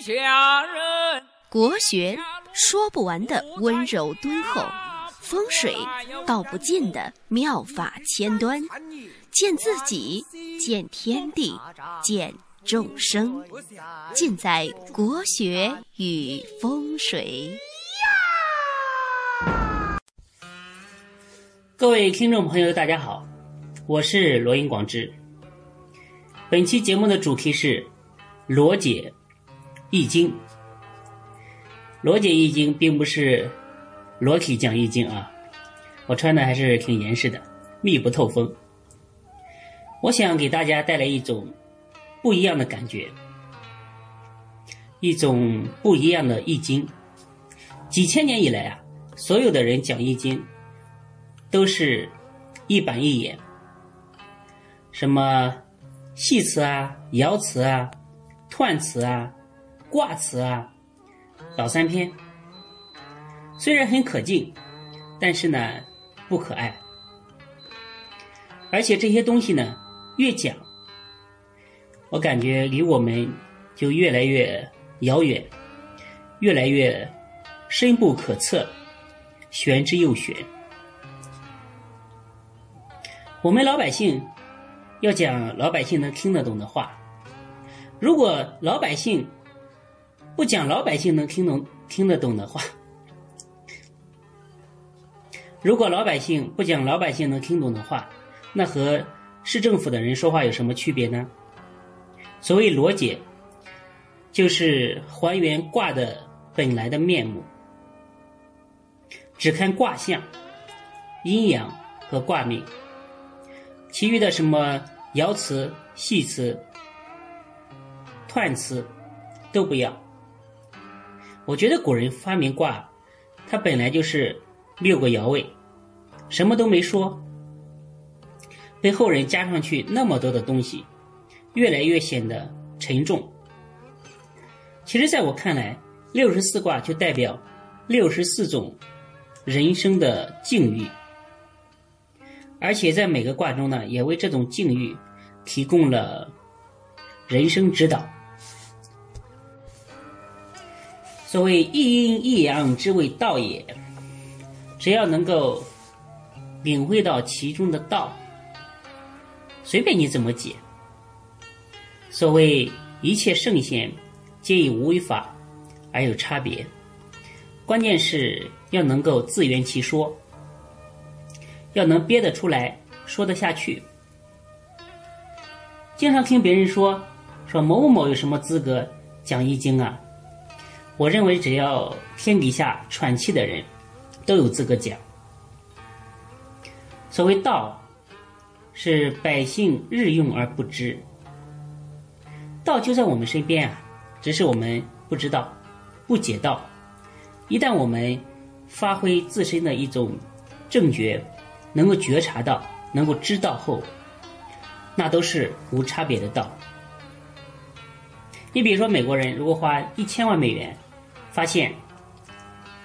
下人。国学说不完的温柔敦厚，风水道不尽的妙法千端，见自己，见天地，见众生，尽在国学与风水。各位听众朋友，大家好，我是罗英广之。本期节目的主题是罗解易经。罗解易经并不是裸体讲易经啊，我穿的还是挺严实的，密不透风。我想给大家带来一种不一样的感觉，一种不一样的易经。几千年以来啊，所有的人讲易经都是一板一眼，什么系辞啊、爻辞啊、彖辞啊、卦辞啊。老三篇，虽然很可敬，但是呢不可爱，而且这些东西呢越讲，我感觉离我们就越来越遥远，越来越深不可测，玄之又玄。我们老百姓要讲老百姓能听得懂的话，如果老百姓。不讲老百姓能听懂、听得懂的话。如果老百姓不讲老百姓能听懂的话，那和市政府的人说话有什么区别呢？所谓罗解，就是还原卦的本来的面目，只看卦象、阴阳和卦命，其余的什么爻辞、系辞、彖辞都不要。我觉得古人发明卦，它本来就是六个爻位，什么都没说，被后人加上去那么多的东西，越来越显得沉重。其实，在我看来，六十四卦就代表六十四种人生的境遇，而且在每个卦中呢，也为这种境遇提供了人生指导。所谓一阴一阳之谓道也，只要能够领会到其中的道，随便你怎么解。所谓一切圣贤皆以无为法而有差别，关键是要能够自圆其说，要能憋得出来，说得下去。经常听别人说说某某某有什么资格讲易经啊？我认为，只要天底下喘气的人，都有资格讲。所谓道，是百姓日用而不知。道就在我们身边啊，只是我们不知道、不解道。一旦我们发挥自身的一种正觉，能够觉察到、能够知道后，那都是无差别的道。你比如说，美国人如果花一千万美元，发现，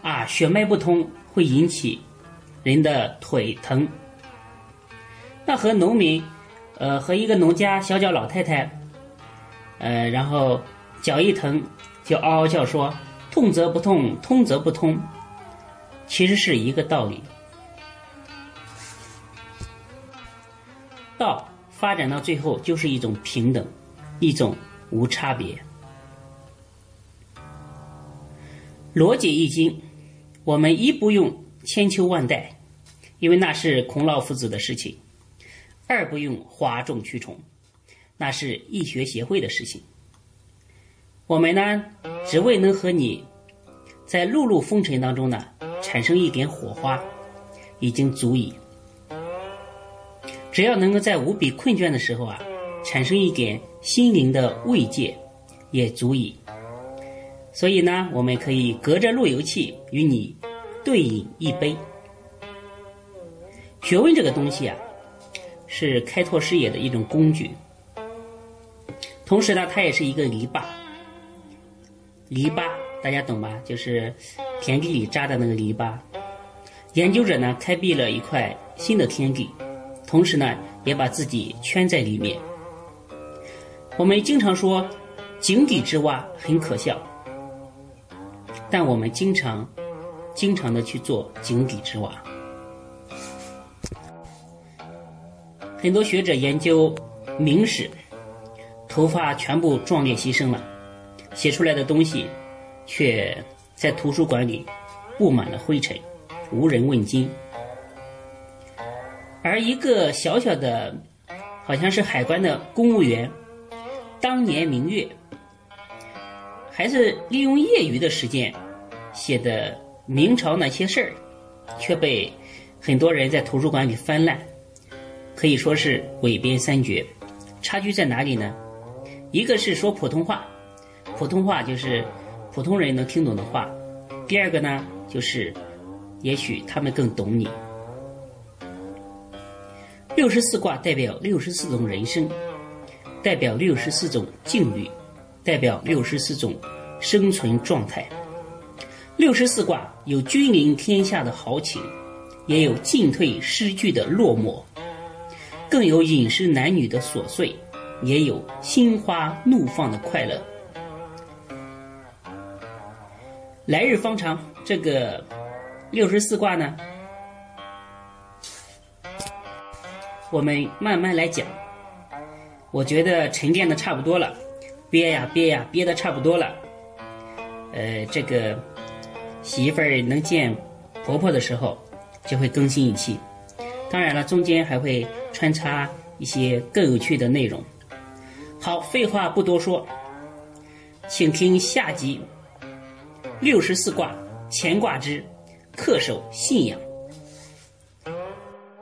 啊，血脉不通会引起人的腿疼。那和农民，呃，和一个农家小脚老太太，呃，然后脚一疼就嗷嗷叫说痛则不痛，通则不通，其实是一个道理。道发展到最后就是一种平等，一种无差别。罗解易经，我们一不用千秋万代，因为那是孔老夫子的事情；二不用哗众取宠，那是易学协会的事情。我们呢，只为能和你在碌碌风尘当中呢产生一点火花，已经足矣。只要能够在无比困倦的时候啊，产生一点心灵的慰藉，也足矣。所以呢，我们可以隔着路由器与你对饮一杯。学问这个东西啊，是开拓视野的一种工具。同时呢，它也是一个篱笆。篱笆大家懂吧？就是田地里扎的那个篱笆。研究者呢，开辟了一块新的天地，同时呢，也把自己圈在里面。我们经常说，井底之蛙很可笑，但我们经常、经常的去做井底之蛙。很多学者研究明史，头发全部壮烈牺牲了，写出来的东西却在图书馆里布满了灰尘，无人问津。而一个小小的，好像是海关的公务员，当年明月，还是利用业余的时间写的明朝那些事儿，却被很多人在图书馆里翻烂。可以说是伪编三绝，差距在哪里呢？一个是说普通话，普通话就是普通人能听懂的话；第二个呢，就是也许他们更懂你。六十四卦代表六十四种人生，代表六十四种境遇，代表六十四种生存状态。六十四卦有君临天下的豪情，也有进退失据的落寞。更有饮食男女的琐碎，也有心花怒放的快乐。来日方长，这个六十四卦呢，我们慢慢来讲。我觉得沉淀的差不多了，憋呀憋呀憋的差不多了。呃，这个媳妇儿能见婆婆的时候，就会更新一期。当然了，中间还会穿插一些更有趣的内容。好，废话不多说，请听下集六十四卦乾卦之恪守信仰。